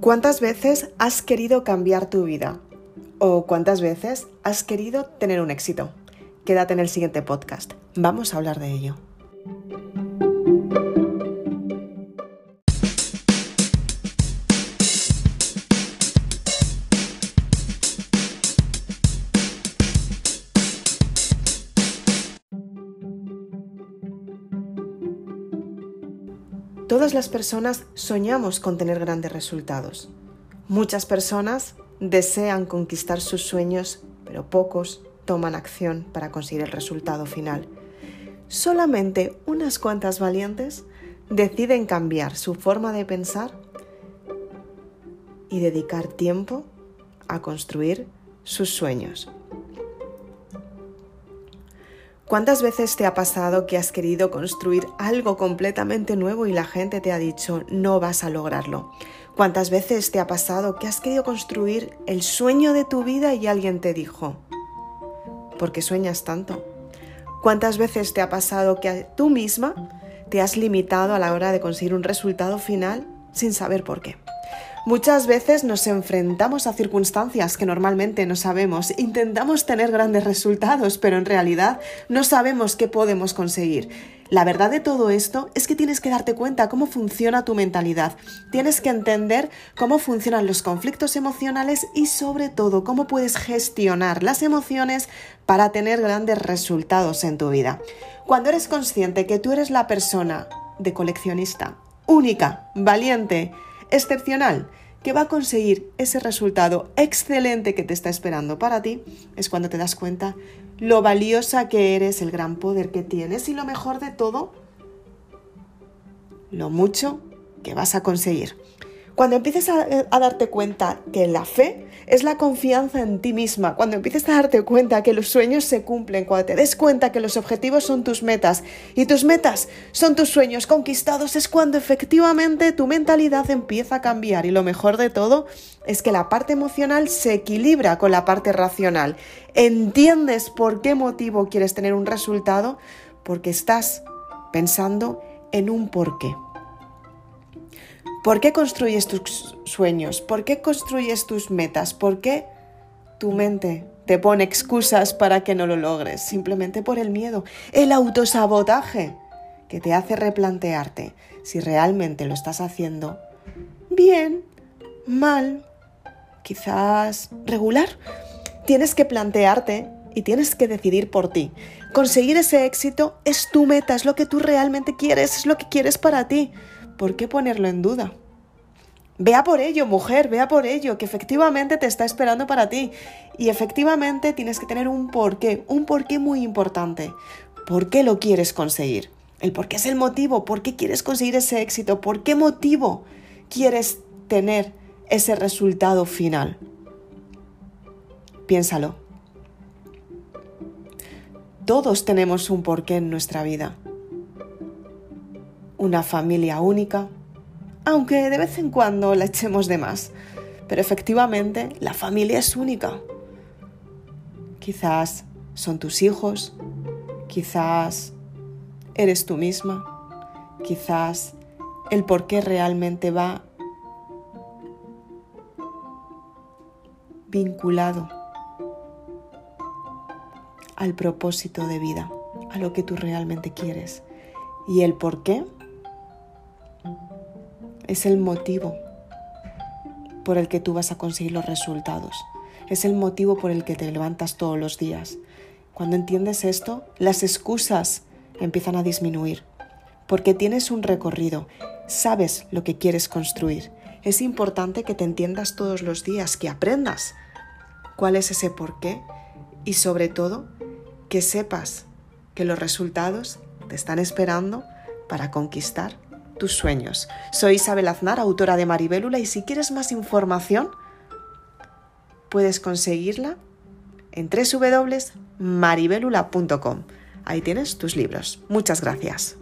¿Cuántas veces has querido cambiar tu vida? ¿O cuántas veces has querido tener un éxito? Quédate en el siguiente podcast. Vamos a hablar de ello. Todas las personas soñamos con tener grandes resultados. Muchas personas desean conquistar sus sueños, pero pocos toman acción para conseguir el resultado final. Solamente unas cuantas valientes deciden cambiar su forma de pensar y dedicar tiempo a construir sus sueños. ¿Cuántas veces te ha pasado que has querido construir algo completamente nuevo y la gente te ha dicho no vas a lograrlo? ¿Cuántas veces te ha pasado que has querido construir el sueño de tu vida y alguien te dijo, ¿por qué sueñas tanto? ¿Cuántas veces te ha pasado que tú misma te has limitado a la hora de conseguir un resultado final sin saber por qué? Muchas veces nos enfrentamos a circunstancias que normalmente no sabemos, intentamos tener grandes resultados, pero en realidad no sabemos qué podemos conseguir. La verdad de todo esto es que tienes que darte cuenta cómo funciona tu mentalidad, tienes que entender cómo funcionan los conflictos emocionales y sobre todo cómo puedes gestionar las emociones para tener grandes resultados en tu vida. Cuando eres consciente que tú eres la persona de coleccionista, única, valiente, excepcional, que va a conseguir ese resultado excelente que te está esperando para ti, es cuando te das cuenta lo valiosa que eres, el gran poder que tienes y lo mejor de todo, lo mucho que vas a conseguir. Cuando empieces a, darte cuenta que la fe es la confianza en ti misma, cuando empieces a darte cuenta que los sueños se cumplen, cuando te des cuenta que los objetivos son tus metas y tus metas son tus sueños conquistados, es cuando efectivamente tu mentalidad empieza a cambiar y lo mejor de todo es que la parte emocional se equilibra con la parte racional. ¿Entiendes por qué motivo quieres tener un resultado? Porque estás pensando en un porqué. ¿Por qué construyes tus sueños? ¿Por qué construyes tus metas? ¿Por qué tu mente te pone excusas para que no lo logres? Simplemente por el miedo, el autosabotaje que te hace replantearte si realmente lo estás haciendo bien, mal, quizás regular. Tienes que plantearte y tienes que decidir por ti. Conseguir ese éxito es tu meta, es lo que tú realmente quieres, es lo que quieres para ti. ¿Por qué ponerlo en duda? Vea por ello, mujer, vea por ello, que efectivamente te está esperando para ti. Y efectivamente tienes que tener un porqué, un porqué muy importante. ¿Por qué lo quieres conseguir? El por qué es el motivo, por qué quieres conseguir ese éxito, por qué motivo quieres tener ese resultado final. Piénsalo. Todos tenemos un porqué en nuestra vida una familia única, aunque de vez en cuando la echemos de más. Pero efectivamente la familia es única. Quizás son tus hijos, quizás eres tú misma, quizás el por qué realmente va vinculado al propósito de vida, a lo que tú realmente quieres. Y el por qué es el motivo por el que tú vas a conseguir los resultados. Es el motivo por el que te levantas todos los días. Cuando entiendes esto, las excusas empiezan a disminuir, porque tienes un recorrido, sabes lo que quieres construir. Es importante que te entiendas todos los días, que aprendas cuál es ese porqué y sobre todo que sepas que los resultados te están esperando para conquistar tus sueños. Soy Isabel Aznar, autora de Maribélula, y si quieres más información, puedes conseguirla en www.maribelula.com. Ahí tienes tus libros. Muchas gracias.